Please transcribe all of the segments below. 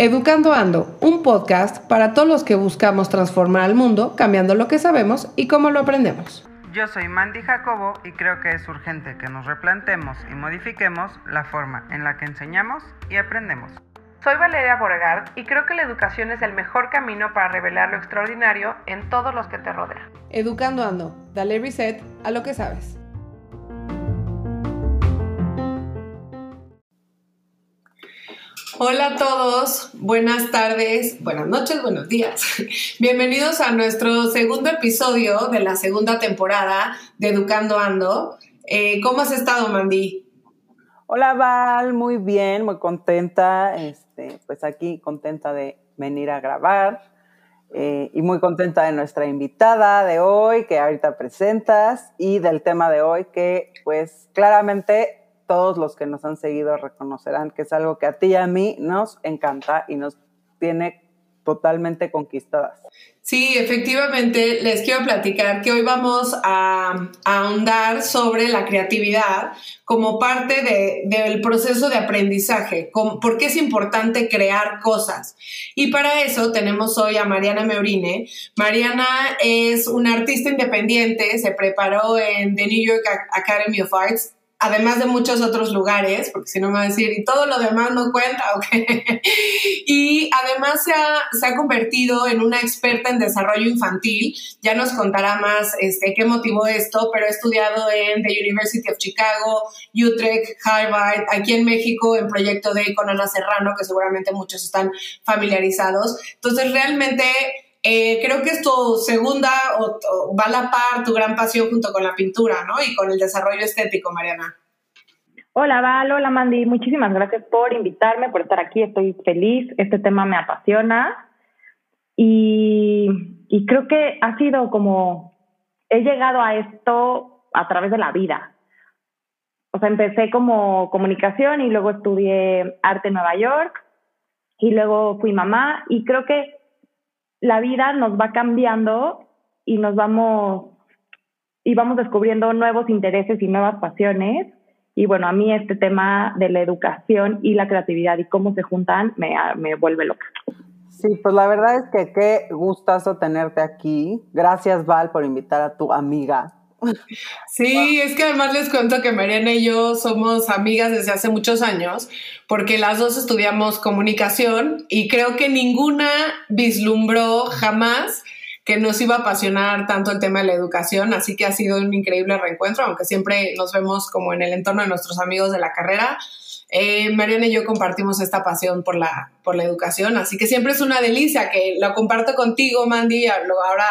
Educando Ando, un podcast para todos los que buscamos transformar al mundo cambiando lo que sabemos y cómo lo aprendemos. Yo soy Mandy Jacobo y creo que es urgente que nos replantemos y modifiquemos la forma en la que enseñamos y aprendemos. Soy Valeria Borgard y creo que la educación es el mejor camino para revelar lo extraordinario en todos los que te rodean. Educando Ando, dale reset a lo que sabes. Hola a todos, buenas tardes, buenas noches, buenos días. Bienvenidos a nuestro segundo episodio de la segunda temporada de Educando Ando. Eh, ¿Cómo has estado, Mandy? Hola, Val, muy bien, muy contenta. Este, pues aquí contenta de venir a grabar eh, y muy contenta de nuestra invitada de hoy que ahorita presentas y del tema de hoy que pues claramente todos los que nos han seguido reconocerán que es algo que a ti y a mí nos encanta y nos tiene totalmente conquistadas. Sí, efectivamente, les quiero platicar que hoy vamos a, ahondar sobre la creatividad como parte del proceso de aprendizaje, por qué es importante crear cosas. Y para eso tenemos hoy a Mariana Meurine. Mariana es una artista independiente, se preparó en The New York Academy of Arts además de muchos otros lugares, porque si no me va a decir, y todo lo demás no cuenta, ¿ok? y además se ha, se ha, convertido en una experta en desarrollo infantil, ya nos contará más este, qué motivó esto, pero ha estudiado en The University of Chicago, Utrecht, Harvard, aquí en México, en Proyecto de con Ana Serrano, que seguramente muchos están familiarizados. Entonces, realmente eh, creo que es tu segunda o, va a la par tu gran pasión junto con la pintura, ¿no? Y con el desarrollo estético, Mariana. Hola Val, hola Mandy, muchísimas gracias por invitarme, por estar aquí, estoy feliz, este tema me apasiona y, y creo que ha sido como, he llegado a esto a través de la vida. O sea, empecé como comunicación y luego estudié arte en Nueva York y luego fui mamá y creo que la vida nos va cambiando y nos vamos y vamos descubriendo nuevos intereses y nuevas pasiones. Y bueno, a mí este tema de la educación y la creatividad y cómo se juntan me, me vuelve loca. Sí, pues la verdad es que qué gustazo tenerte aquí. Gracias, Val, por invitar a tu amiga Sí, es que además les cuento que Mariana y yo somos amigas desde hace muchos años, porque las dos estudiamos comunicación y creo que ninguna vislumbró jamás que nos iba a apasionar tanto el tema de la educación, así que ha sido un increíble reencuentro, aunque siempre nos vemos como en el entorno de nuestros amigos de la carrera. Eh, Mariana y yo compartimos esta pasión por la, por la educación, así que siempre es una delicia que lo comparto contigo, Mandy, ahora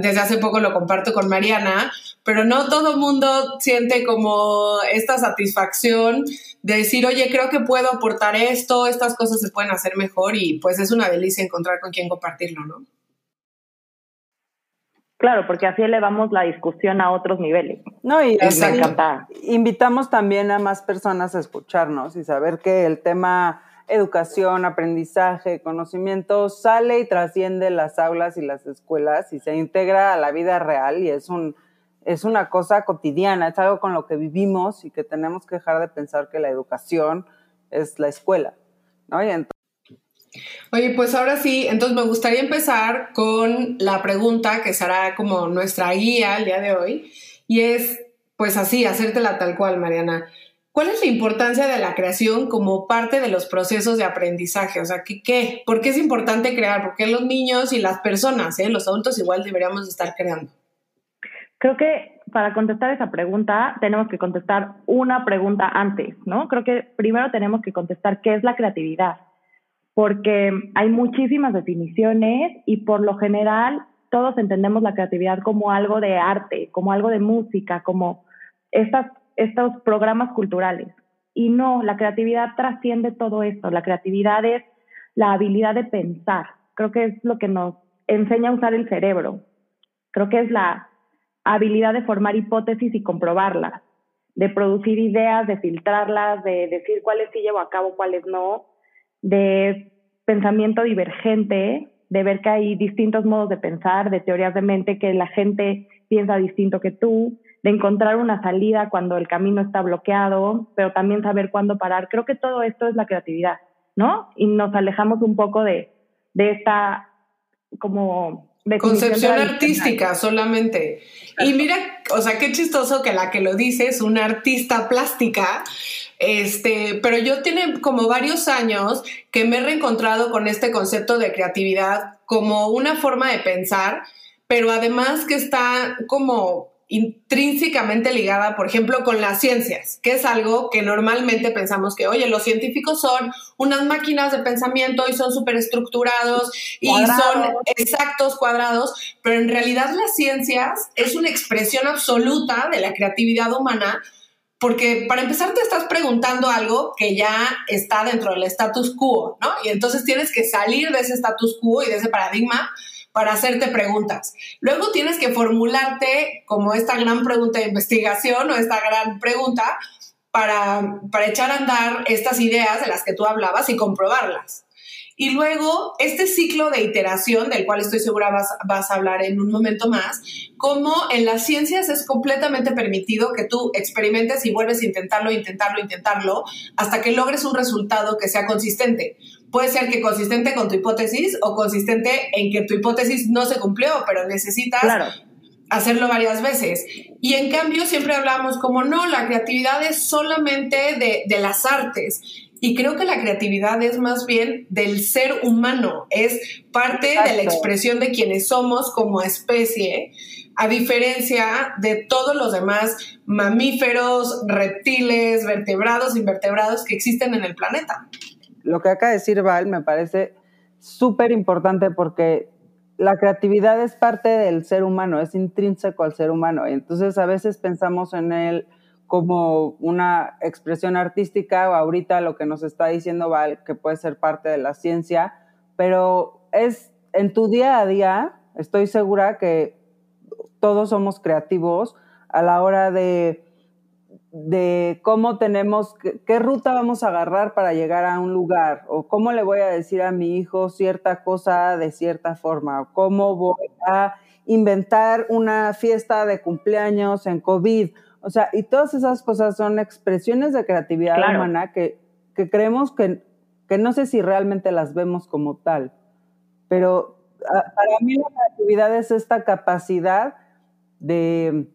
desde hace poco lo comparto con Mariana, pero no todo el mundo siente como esta satisfacción de decir, oye, creo que puedo aportar esto, estas cosas se pueden hacer mejor y pues es una delicia encontrar con quién compartirlo, ¿no? Claro, porque así elevamos la discusión a otros niveles. No, y invitamos también a más personas a escucharnos y saber que el tema educación, aprendizaje, conocimiento, sale y trasciende las aulas y las escuelas y se integra a la vida real y es un es una cosa cotidiana, es algo con lo que vivimos y que tenemos que dejar de pensar que la educación es la escuela, ¿no? Oye, pues ahora sí, entonces me gustaría empezar con la pregunta que será como nuestra guía el día de hoy, y es, pues así, hacértela tal cual, Mariana. ¿Cuál es la importancia de la creación como parte de los procesos de aprendizaje? O sea, ¿qué, por qué es importante crear? ¿Por qué los niños y las personas, eh, los adultos igual deberíamos estar creando? Creo que para contestar esa pregunta tenemos que contestar una pregunta antes, ¿no? Creo que primero tenemos que contestar qué es la creatividad, porque hay muchísimas definiciones y por lo general todos entendemos la creatividad como algo de arte, como algo de música, como estas estos programas culturales. Y no, la creatividad trasciende todo esto. La creatividad es la habilidad de pensar. Creo que es lo que nos enseña a usar el cerebro. Creo que es la habilidad de formar hipótesis y comprobarlas, de producir ideas, de filtrarlas, de decir cuáles sí llevo a cabo, cuáles no, de pensamiento divergente, de ver que hay distintos modos de pensar, de teorías de mente, que la gente piensa distinto que tú, de encontrar una salida cuando el camino está bloqueado, pero también saber cuándo parar. Creo que todo esto es la creatividad, ¿no? Y nos alejamos un poco de, de esta como Concepción artística solamente. Y mira, o sea, qué chistoso que la que lo dice es una artista plástica, este, pero yo tiene como varios años que me he reencontrado con este concepto de creatividad como una forma de pensar, pero además que está como intrínsecamente ligada, por ejemplo, con las ciencias, que es algo que normalmente pensamos que, oye, los científicos son unas máquinas de pensamiento y son súper estructurados y son exactos, cuadrados, pero en realidad las ciencias es una expresión absoluta de la creatividad humana, porque para empezar te estás preguntando algo que ya está dentro del status quo, ¿no? Y entonces tienes que salir de ese status quo y de ese paradigma para hacerte preguntas. Luego tienes que formularte como esta gran pregunta de investigación o esta gran pregunta para, para echar a andar estas ideas de las que tú hablabas y comprobarlas. Y luego, este ciclo de iteración, del cual estoy segura vas, vas, a hablar en un momento más, como en las ciencias es completamente permitido que tú experimentes y vuelves a intentarlo, intentarlo, intentarlo, hasta que logres un resultado que sea consistente. Puede ser que consistente con tu hipótesis o consistente en que tu hipótesis no se cumplió, pero necesitas hacerlo varias veces. Y en cambio siempre hablamos como no, la creatividad es solamente de, de las artes. Y creo que la creatividad es más bien del ser humano, es parte de la expresión de quienes somos como especie, a diferencia de todos los demás mamíferos, reptiles, vertebrados, invertebrados que existen en el planeta. Lo que acaba de decir Val me parece súper importante porque la creatividad es parte del ser humano, es intrínseco al ser humano. Entonces a veces pensamos en él como una expresión artística o ahorita lo que nos está diciendo Val, que puede ser parte de la ciencia, pero es en tu día a día, estoy segura que todos somos creativos a la hora de, de cómo tenemos, qué, qué ruta vamos a agarrar para llegar a un lugar, o cómo le voy a decir a mi hijo cierta cosa de cierta forma, o cómo voy a inventar una fiesta de cumpleaños en COVID. O sea, y todas esas cosas son expresiones de creatividad humana que, que creemos que, que, no sé si realmente las vemos como tal, pero para mí la creatividad es esta capacidad de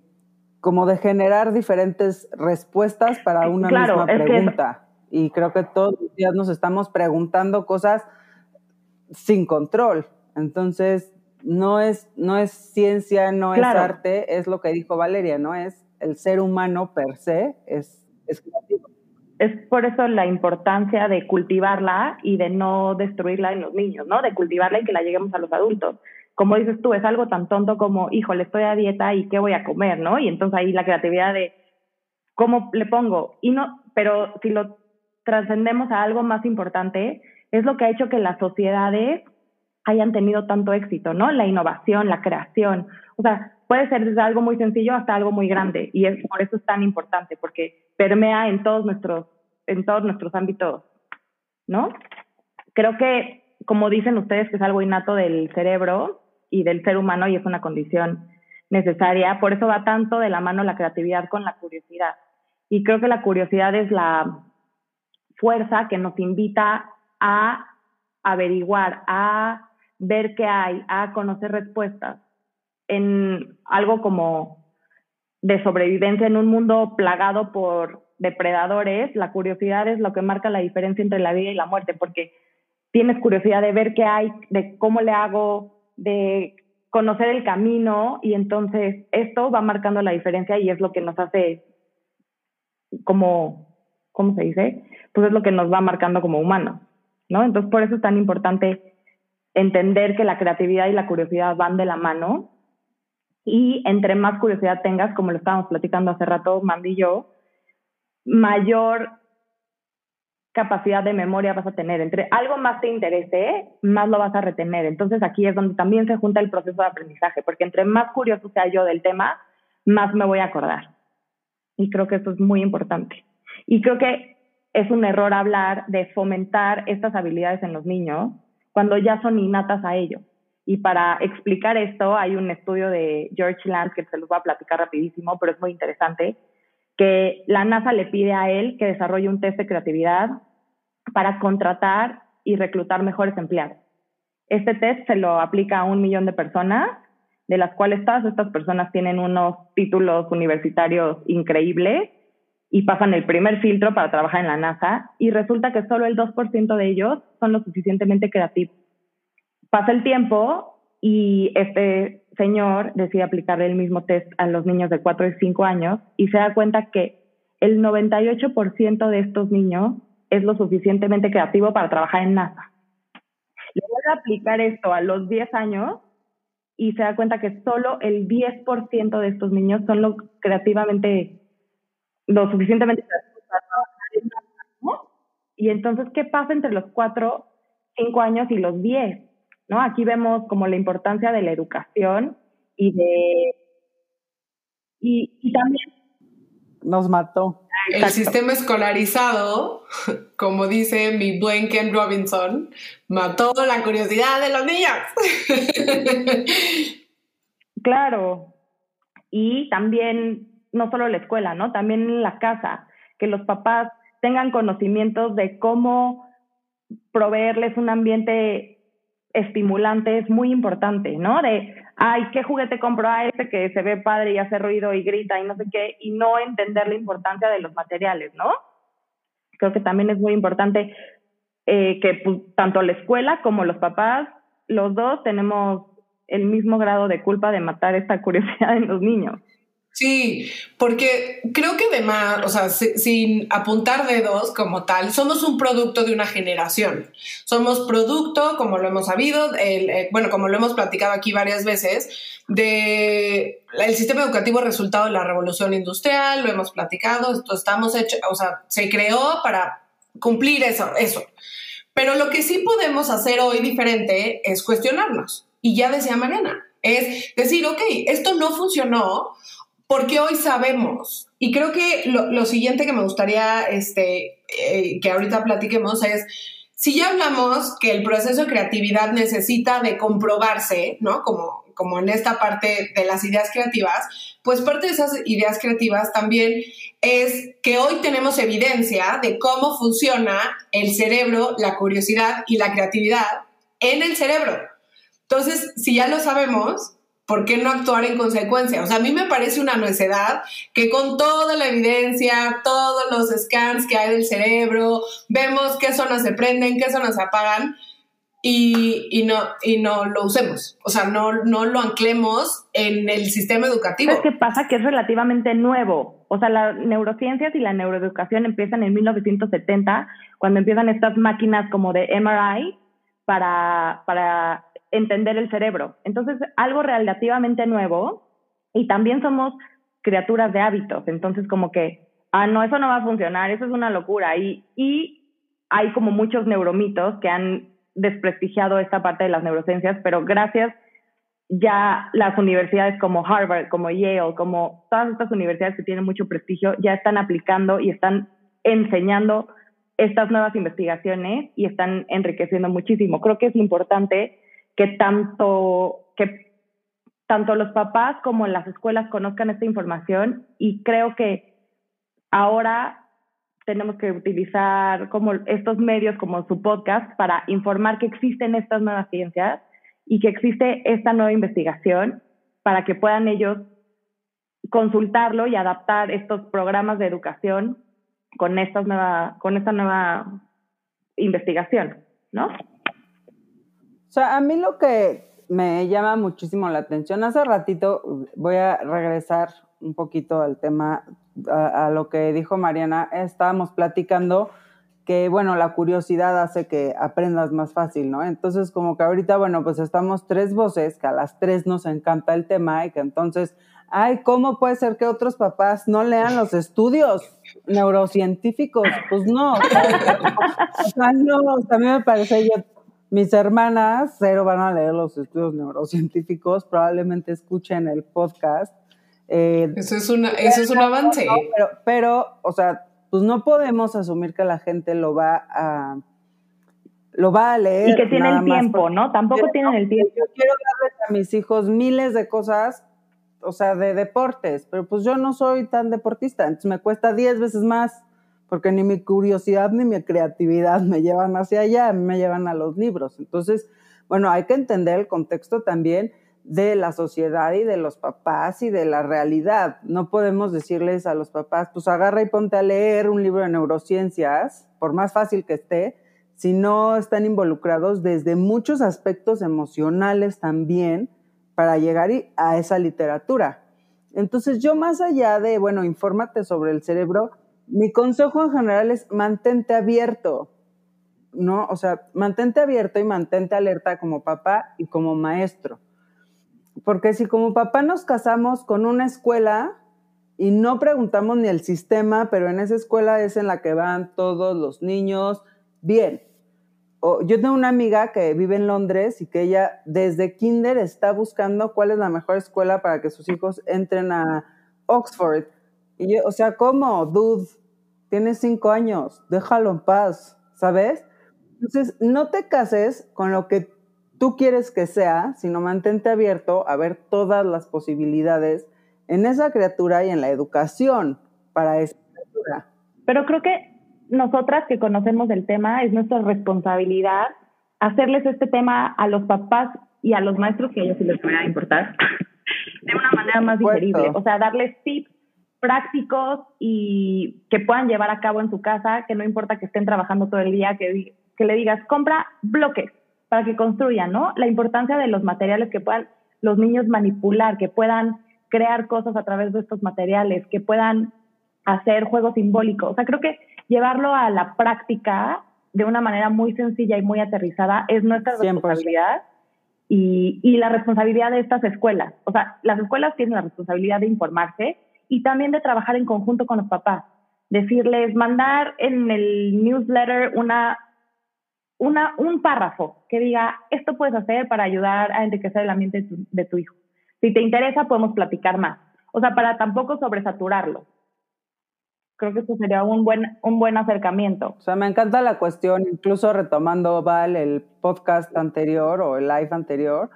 como de generar diferentes respuestas para una misma pregunta. Y creo que todos los días nos estamos preguntando cosas sin control. Entonces, no es, no es ciencia, no es arte, es lo que dijo Valeria, ¿no? Es el ser humano per se es, es creativo. Es por eso la importancia de cultivarla y de no destruirla en los niños, ¿no? De cultivarla y que la lleguemos a los adultos. Como dices tú, es algo tan tonto como, híjole, estoy a dieta y qué voy a comer, ¿no? Y entonces ahí la creatividad de cómo le pongo. Y no, pero si lo trascendemos a algo más importante, es lo que ha hecho que las sociedades hayan tenido tanto éxito, ¿no? La innovación, la creación. O sea, puede ser desde algo muy sencillo hasta algo muy grande y es por eso es tan importante porque permea en todos nuestros en todos nuestros ámbitos, ¿no? Creo que como dicen ustedes que es algo innato del cerebro y del ser humano y es una condición necesaria, por eso va tanto de la mano la creatividad con la curiosidad. Y creo que la curiosidad es la fuerza que nos invita a averiguar, a ver qué hay, a conocer respuestas en algo como de sobrevivencia en un mundo plagado por depredadores, la curiosidad es lo que marca la diferencia entre la vida y la muerte, porque tienes curiosidad de ver qué hay, de cómo le hago, de conocer el camino y entonces esto va marcando la diferencia y es lo que nos hace como, ¿cómo se dice? Pues es lo que nos va marcando como humanos, ¿no? Entonces por eso es tan importante entender que la creatividad y la curiosidad van de la mano y entre más curiosidad tengas, como lo estábamos platicando hace rato, Mandy y yo, mayor capacidad de memoria vas a tener. Entre algo más te interese, más lo vas a retener. Entonces aquí es donde también se junta el proceso de aprendizaje, porque entre más curioso sea yo del tema, más me voy a acordar. Y creo que eso es muy importante. Y creo que es un error hablar de fomentar estas habilidades en los niños cuando ya son innatas a ello. Y para explicar esto, hay un estudio de George Lance que se los voy a platicar rapidísimo, pero es muy interesante, que la NASA le pide a él que desarrolle un test de creatividad para contratar y reclutar mejores empleados. Este test se lo aplica a un millón de personas, de las cuales todas estas personas tienen unos títulos universitarios increíbles y pasan el primer filtro para trabajar en la NASA y resulta que solo el 2% de ellos son lo suficientemente creativos. Pasa el tiempo y este señor decide aplicarle el mismo test a los niños de 4 y 5 años y se da cuenta que el 98% de estos niños es lo suficientemente creativo para trabajar en NASA. Le vuelve a aplicar esto a los 10 años y se da cuenta que solo el 10% de estos niños son lo creativamente lo suficientemente para trabajar Y entonces, ¿qué pasa entre los cuatro, cinco años y los diez? ¿No? Aquí vemos como la importancia de la educación y de... Y, y también... Nos mató. El sistema escolarizado, como dice mi buen Ken Robinson, mató la curiosidad de los niños. Claro. Y también no solo la escuela, ¿no? También en la casa, que los papás tengan conocimientos de cómo proveerles un ambiente estimulante es muy importante, ¿no? De, ay, ¿qué juguete compro a este que se ve padre y hace ruido y grita y no sé qué? Y no entender la importancia de los materiales, ¿no? Creo que también es muy importante eh, que pues, tanto la escuela como los papás, los dos tenemos el mismo grado de culpa de matar esta curiosidad en los niños. Sí, porque creo que además, o sea, sin apuntar dedos como tal, somos un producto de una generación. Somos producto, como lo hemos sabido, eh, bueno, como lo hemos platicado aquí varias veces, de sistema educativo resultado de la revolución industrial, lo hemos platicado, esto estamos hechos, o sea, se creó para cumplir eso, eso. Pero lo que sí podemos hacer hoy diferente es cuestionarnos. Y ya decía Mariana, es decir, ok, esto no funcionó porque hoy sabemos. Y creo que lo, siguiente que me gustaría este, eh, que ahorita platiquemos es, si ya hablamos que el proceso de creatividad necesita de comprobarse, ¿no? Como, como en esta parte de las ideas creativas, pues parte de esas ideas creativas también es que hoy tenemos evidencia de cómo funciona el cerebro, la curiosidad y la creatividad en el cerebro. Entonces, si ya lo sabemos, ¿por qué no actuar en consecuencia? O sea, a mí me parece una necedad que con toda la evidencia, todos los scans que hay del cerebro, vemos qué zonas se prenden, qué zonas se apagan y, no, lo usemos. O sea, no, lo anclemos en el sistema educativo. ¿Qué pasa? Que es relativamente nuevo. O sea, las neurociencias y la neuroeducación empiezan en 1970, cuando empiezan estas máquinas como de MRI para entender el cerebro. Entonces, algo relativamente nuevo y también somos criaturas de hábitos. Entonces, como que, ah, no, eso no va a funcionar, eso es una locura. Y, y hay como muchos neuromitos que han desprestigiado esta parte de las neurociencias, pero gracias ya las universidades como Harvard, como Yale, como todas estas universidades que tienen mucho prestigio, ya están aplicando y están enseñando estas nuevas investigaciones y están enriqueciendo muchísimo. Creo que es importante que tanto, que tanto los papás como las escuelas conozcan esta información y creo que ahora tenemos que utilizar como estos medios como su podcast para informar que existen estas nuevas ciencias y que existe esta nueva investigación para que puedan ellos consultarlo y adaptar estos programas de educación con, estas nueva, con esta nueva investigación, ¿no? O sea, a mí lo que me llama muchísimo la atención, hace ratito voy a regresar un poquito al tema, a, lo que dijo Mariana, estábamos platicando que, bueno, la curiosidad hace que aprendas más fácil, ¿no? Entonces, como que ahorita, bueno, pues estamos tres voces, que a las tres nos encanta el tema y que entonces, ay, ¿cómo puede ser que otros papás no lean los estudios neurocientíficos? Pues no, o sea, no, mí me parece, yo mis hermanas cero van a leer los estudios neurocientíficos, probablemente escuchen el podcast. Eh, eso es, una, eso es un avance. pero, pero, o sea, pues no podemos asumir que la gente lo va a lo va a leer. Y que tiene el tiempo, ¿no? Tampoco tienen el tiempo. Yo quiero darles a mis hijos miles de cosas, o sea, de deportes, pero pues yo no soy tan deportista, entonces me cuesta 10 veces más, porque ni mi curiosidad ni mi creatividad me llevan hacia allá, me llevan a los libros. Entonces, bueno, hay que entender el contexto también de la sociedad y de los papás y de la realidad. No podemos decirles a los papás, pues agarra y ponte a leer un libro de neurociencias, por más fácil que esté, si no están involucrados desde muchos aspectos emocionales también para llegar a esa literatura. Entonces yo más allá de, bueno, infórmate sobre el cerebro, mi consejo en general es mantente abierto, ¿no? O sea, mantente abierto y mantente alerta como papá y como maestro porque si como papá nos casamos con una escuela y no preguntamos ni el sistema, pero en esa escuela es en la que van todos los niños, bien. yo tengo una amiga que vive en Londres y que ella desde kinder está buscando cuál es la mejor escuela para que sus hijos entren a Oxford. Y yo, o sea, ¿cómo? Dude, tienes cinco años, déjalo en paz, ¿sabes? Entonces, no te cases con lo que tú quieres que sea, sino mantente abierto a ver todas las posibilidades en esa criatura y en la educación para esa criatura. Pero creo que nosotras que conocemos el tema es nuestra responsabilidad hacerles este tema a los papás y a los maestros que a ellos sí les pueda importar de una manera más digerible, o sea, darles tips prácticos y que puedan llevar a cabo en su casa, que no importa que estén trabajando todo el día, que, que le digas, compra bloques, para que construyan, ¿no? La importancia de los materiales que puedan los niños manipular, que puedan crear cosas a través de estos materiales, que puedan hacer juegos simbólicos. O sea, creo que llevarlo a la práctica de una manera muy sencilla y muy aterrizada es nuestra responsabilidad y, y, la responsabilidad de estas escuelas. O sea, las escuelas tienen la responsabilidad de informarse y también de trabajar en conjunto con los papás. Decirles, mandar en el newsletter una una, un párrafo que diga, esto puedes hacer para ayudar a enriquecer el ambiente de tu, hijo. Si te interesa, podemos platicar más. O sea, para tampoco sobresaturarlo. Creo que eso sería un buen, un buen acercamiento. O sea, me encanta la cuestión, incluso retomando, Val, el podcast anterior o el live anterior,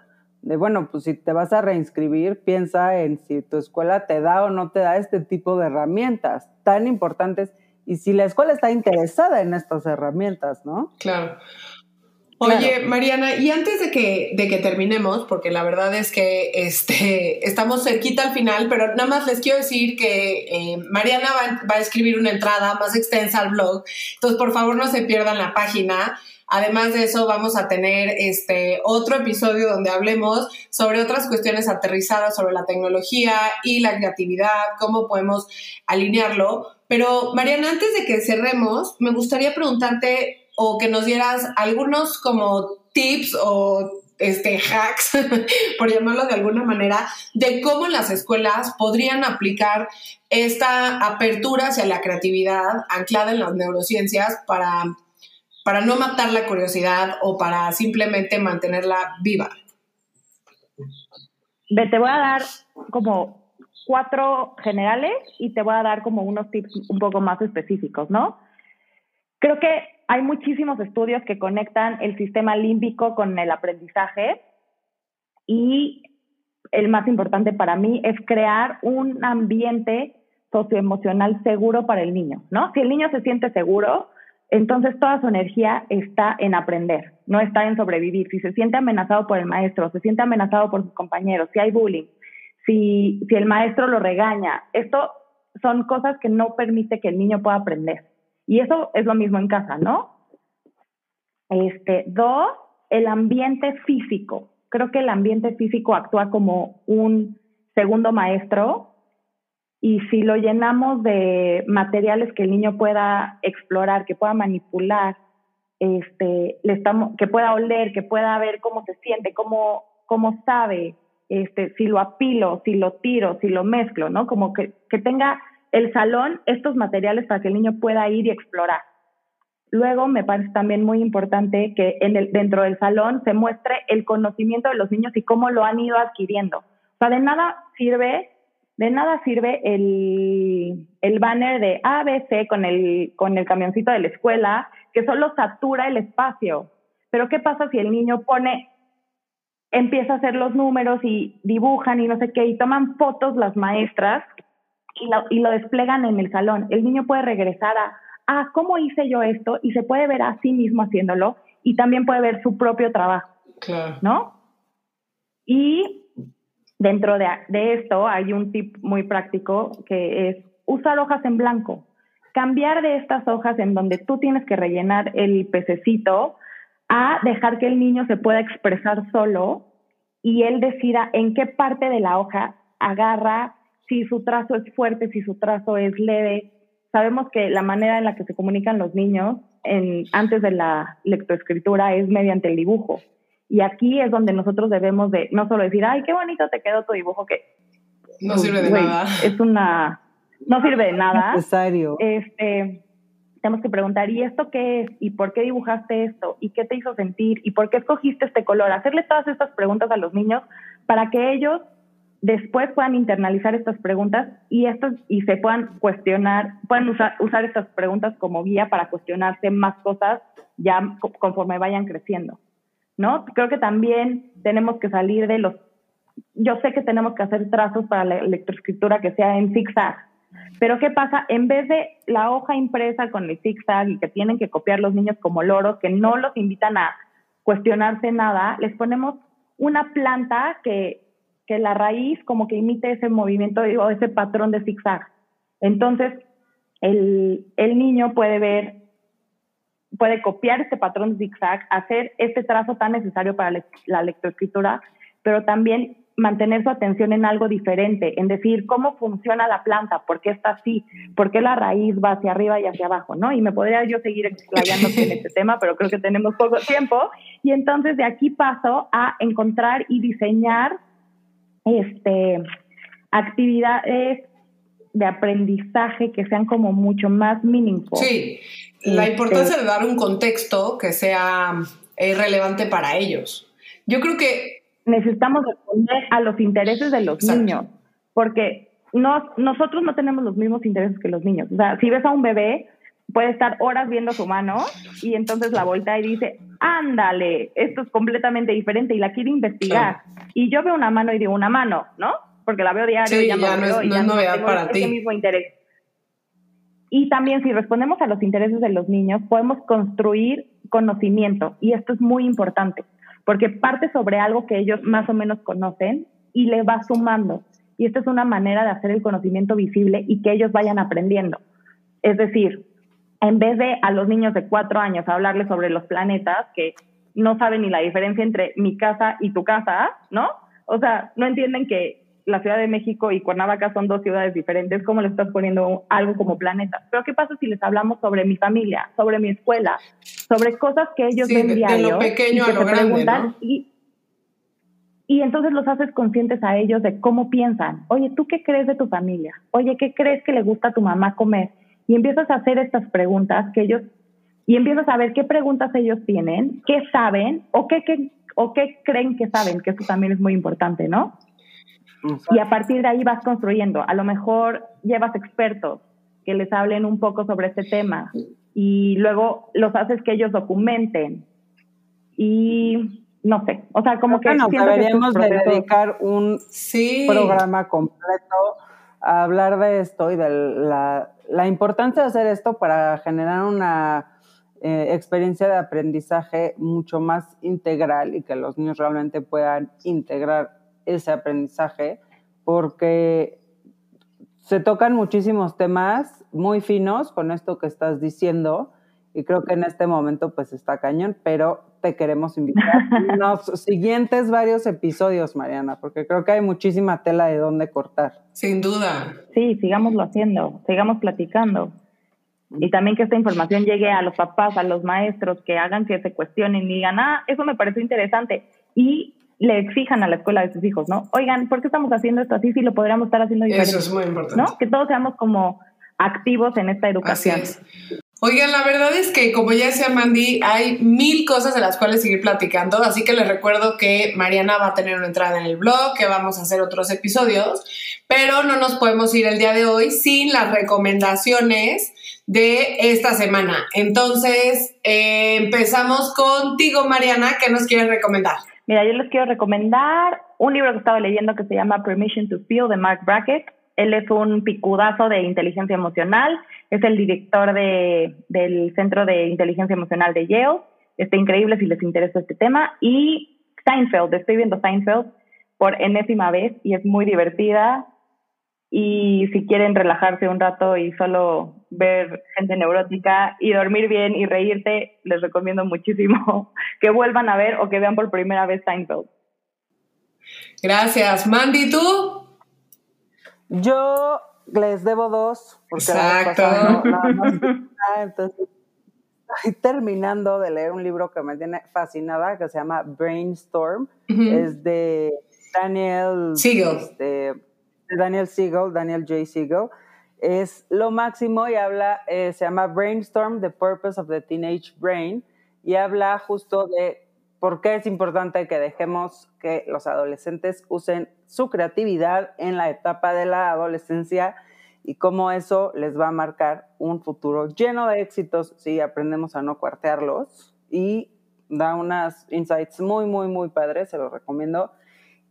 de bueno, pues si te vas a reinscribir, piensa en si tu escuela te da o no te da este tipo de herramientas tan importantes y si la escuela está interesada en estas herramientas, ¿no? Claro. Oye, Mariana, y antes de que, de que terminemos, porque la verdad es que este, estamos cerquita al final, pero nada más les quiero decir que eh, Mariana va, va, a escribir una entrada más extensa al blog, entonces por favor no se pierdan la página. Además de eso, vamos a tener este otro episodio donde hablemos sobre otras cuestiones aterrizadas sobre la tecnología y la creatividad, cómo podemos alinearlo. Pero, Mariana, antes de que cerremos, me gustaría preguntarte o que nos dieras algunos como tips o este, hacks, por llamarlo de alguna manera, de cómo las escuelas podrían aplicar esta apertura hacia la creatividad anclada en las neurociencias para para no matar la curiosidad o para simplemente mantenerla viva? Te voy a dar como cuatro generales y te voy a dar como unos tips un poco más específicos, ¿no? Creo que hay muchísimos estudios que conectan el sistema límbico con el aprendizaje y el más importante para mí es crear un ambiente socioemocional seguro para el niño, ¿no? Si el niño se siente seguro, entonces toda su energía está en aprender, no está en sobrevivir. Si se siente amenazado por el maestro, se siente amenazado por sus compañeros, si hay bullying, si, si el maestro lo regaña, esto son cosas que no permite que el niño pueda aprender. Y eso es lo mismo en casa, ¿no? Este, dos, el ambiente físico. Creo que el ambiente físico actúa como un segundo maestro y si lo llenamos de materiales que el niño pueda explorar, que pueda manipular, este, le estamos, que pueda oler, que pueda ver cómo se siente, cómo, cómo sabe, este, si lo apilo, si lo tiro, si lo mezclo, ¿no? Como que, que tenga el salón estos materiales para que el niño pueda ir y explorar. Luego me parece también muy importante que en el, dentro del salón se muestre el conocimiento de los niños y cómo lo han ido adquiriendo. O sea, de nada sirve de nada sirve el, el banner de ABC con el, con el camioncito de la escuela, que solo satura el espacio. Pero ¿qué pasa si el niño pone, empieza a hacer los números y dibujan y no sé qué, y toman fotos las maestras y lo, y lo desplegan en el salón? El niño puede regresar a, ah, ¿cómo hice yo esto? Y se puede ver a sí mismo haciéndolo y también puede ver su propio trabajo, Claro. ¿no? Y dentro de, esto hay un tip muy práctico que es usar hojas en blanco. Cambiar de estas hojas en donde tú tienes que rellenar el pececito a dejar que el niño se pueda expresar solo y él decida en qué parte de la hoja agarra, si su trazo es fuerte, si su trazo es leve. Sabemos que la manera en la que se comunican los niños antes de la lectoescritura es mediante el dibujo. Y aquí es donde nosotros debemos de no solo decir, ay, qué bonito te quedó tu dibujo, que No sirve de nada. Es una, no sirve de nada. Necesario. Este, tenemos que preguntar, ¿y esto qué es? ¿Y por qué dibujaste esto? ¿Y qué te hizo sentir? ¿Y por qué escogiste este color? Hacerle todas estas preguntas a los niños para que ellos después puedan internalizar estas preguntas y estos y se puedan cuestionar, puedan usar, usar estas preguntas como guía para cuestionarse más cosas ya co- conforme vayan creciendo. ¿No? Creo que también tenemos que salir de los yo sé que tenemos que hacer trazos para la electroescritura que sea en zigzag, pero ¿qué pasa? En vez de la hoja impresa con el zigzag y que tienen que copiar los niños como loros, que no los invitan a cuestionarse nada, les ponemos una planta que, que la raíz como que imite ese movimiento o ese patrón de zigzag. Entonces, el, el niño puede ver, puede copiar este patrón zigzag, hacer este trazo tan necesario para la lectoescritura, pero también mantener su atención en algo diferente, en decir cómo funciona la planta, por qué está así, por qué la raíz va hacia arriba y hacia abajo, ¿no? Y me podría yo seguir explayando en este tema, pero creo que tenemos poco tiempo. Y entonces de aquí paso a encontrar y diseñar este, actividades de aprendizaje que sean como mucho más meaningful. Sí, la Este- importancia de dar un contexto que sea eh, relevante para ellos. Yo creo que necesitamos responder a los intereses de los Exacto. niños, porque no, nosotros no tenemos los mismos intereses que los niños. O sea, si ves a un bebé, puede estar horas viendo su mano y entonces la voltea y dice, ándale, esto es completamente diferente y la quiere investigar. Y yo veo una mano y digo una mano, ¿no? Porque la veo diario Sí, ya, ya no, es- y no ya es novedad tengo para ese ti. mismo interés. Y también si respondemos a los intereses de los niños, podemos construir conocimiento y esto es muy importante porque parte sobre algo que ellos más o menos conocen y le va sumando. Y esta es una manera de hacer el conocimiento visible y que ellos vayan aprendiendo. Es decir, en vez de a los niños de cuatro años hablarles sobre los planetas, que no saben ni la diferencia entre mi casa y tu casa, ¿no? O sea, no entienden que la Ciudad de México y Cuernavaca son dos ciudades diferentes, ¿cómo le estás poniendo algo como planetas? Pero ¿qué pasa si les hablamos sobre mi familia, sobre mi escuela, sobre cosas que ellos Sí, ven de- de diario lo pequeño y que a lo se grande, preguntan ¿no? y, y entonces los haces conscientes a ellos de cómo piensan. Oye, ¿tú qué crees de tu familia? Oye, ¿qué crees que le gusta a tu mamá comer? Y empiezas a hacer estas preguntas que ellos, y empiezas a ver qué preguntas ellos tienen, qué saben o qué, qué- o qué creen que saben, que eso también es muy importante, ¿no? Y a partir de ahí vas construyendo. A lo mejor llevas expertos que les hablen un poco sobre este tema y luego los haces que ellos documenten. Y no sé, o sea, como que... Bueno, deberíamos de dedicar un sí. programa completo a hablar de esto y de la, la importancia de hacer esto para generar una eh, experiencia de aprendizaje mucho más integral y que los niños realmente puedan integrar ese aprendizaje porque se tocan muchísimos temas muy finos con esto que estás diciendo y creo que en este momento pues está cañón, pero te queremos invitar a los siguientes varios episodios, Mariana, porque creo que hay muchísima tela de dónde cortar. Sin duda. Sí, sigámoslo haciendo, sigamos platicando. Y también que esta información llegue a los papás, a los maestros, que hagan que se cuestionen y digan, ah, eso me pareció interesante. Y le exijan a la escuela de sus hijos, ¿no? Oigan, ¿por qué estamos haciendo esto así si lo podríamos estar haciendo diferente? Eso es muy importante. ¿No? Que todos seamos como activos en esta Así educación. es. Oigan, la verdad es que, como ya decía Mandy, hay mil cosas de las cuales seguir platicando, así que les recuerdo que Mariana va a tener una entrada en el blog, que vamos a hacer otros episodios, pero no nos podemos ir el día de hoy sin las recomendaciones de esta semana. Entonces, eh, empezamos contigo, Mariana, ¿qué nos quieres recomendar? Mira, yo les quiero recomendar un libro que estaba leyendo que se llama Permission to Feel de Mark Brackett. Él es un picudazo de inteligencia emocional, es el director de, del Centro de Inteligencia Emocional de Yale. Está increíble si les interesa este tema. Y Seinfeld, estoy viendo Seinfeld por enésima vez y es muy divertida. Y si quieren relajarse un rato y solo ver gente neurótica y dormir bien y reírte, les recomiendo muchísimo que vuelvan a ver o que vean por primera vez Seinfeld. Gracias. Mandy, ¿tú? Yo les debo dos, porque Exacto. Entonces estoy terminando de leer un libro que me tiene fascinada, que se llama Brainstorm. Ujú. Es de Daniel Siegel. este, de Daniel Siegel, Daniel J. Siegel. Es lo máximo y habla, eh, se llama Brainstorm, The Purpose of the Teenage Brain, y habla justo de por qué es importante que dejemos que los adolescentes usen su creatividad en la etapa de la adolescencia y cómo eso les va a marcar un futuro lleno de éxitos si aprendemos a no cuartearlos y da unas insights muy, muy, muy padres, se los recomiendo.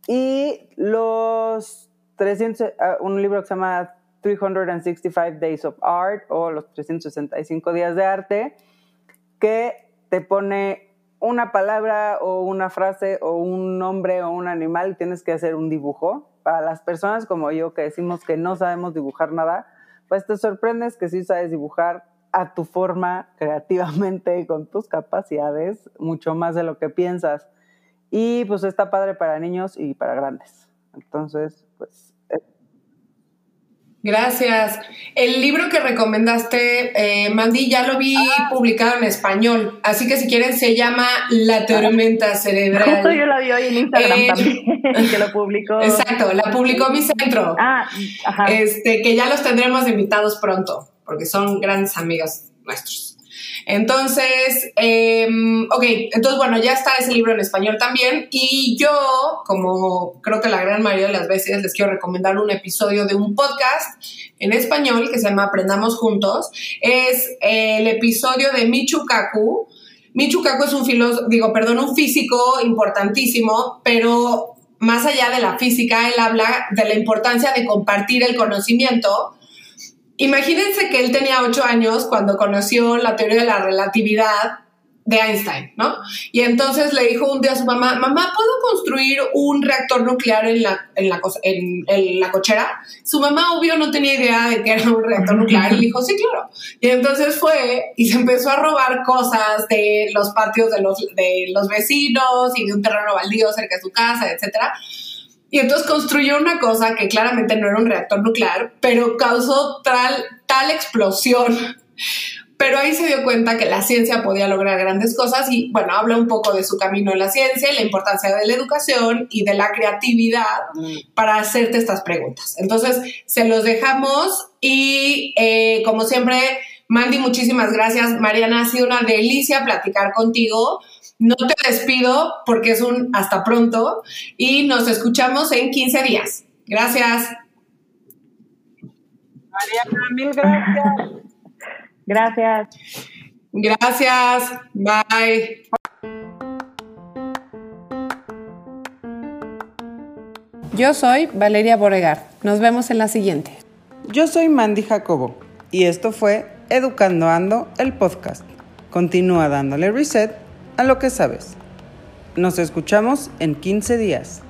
Y los 300, ah, un libro que se llama 365 Days of Art o los 365 días de arte, que te pone una palabra o una frase o un nombre o un animal y tienes que hacer un dibujo. Para las personas como yo que decimos que no sabemos dibujar nada, pues te sorprendes que sí sabes dibujar a tu forma creativamente con tus capacidades, mucho más de lo que piensas. Y pues está padre para niños y para grandes. Entonces, pues Gracias. El libro que recomendaste, eh, Mandy, ya lo vi publicado en español, así que si quieren se llama La tormenta cerebral. Justo yo la vi hoy en Instagram Eh, también, que lo publicó. Exacto, la publicó mi centro. Ah, ajá. Este, que ya los tendremos invitados pronto, porque son grandes amigos nuestros. Entonces, eh, ok, entonces bueno, ya está ese libro en español también y yo, como creo que la gran mayoría de las veces, les quiero recomendar un episodio de un podcast en español que se llama Aprendamos Juntos. Es el episodio de Michu Kaku. Michu Kaku es un filósofo, digo, perdón, un físico importantísimo, pero más allá de la física, él habla de la importancia de compartir el conocimiento Imagínense que él tenía ocho años cuando conoció la teoría de la relatividad de Einstein, ¿no? Y entonces le dijo un día a su mamá, mamá, ¿puedo construir un reactor nuclear en la, en la, en, en la cochera? Su mamá, obvio, no tenía idea de que era un reactor nuclear y le dijo, sí, claro. Y entonces fue y se empezó a robar cosas de los patios de los, de los vecinos y de un terreno baldío cerca de su casa, etcétera. Y entonces construyó una cosa que claramente no era un reactor nuclear, pero causó tal, tal explosión. Pero ahí se dio cuenta que la ciencia podía lograr grandes cosas y bueno, habla un poco de su camino en la ciencia, y la importancia de la educación y de la creatividad para hacerte estas preguntas. Entonces, se los dejamos y eh, como siempre, Mandy, muchísimas gracias. Mariana, ha sido una delicia platicar contigo. No te despido porque es un hasta pronto y nos escuchamos en 15 días. Gracias. Mariana, mil gracias. Gracias. Gracias. Bye. Yo soy Valeria Boregar. Nos vemos en la siguiente. Yo soy Mandy Jacobo y esto fue Educando Ando, el podcast. Continúa dándole reset a lo que sabes. Nos escuchamos en 15 días.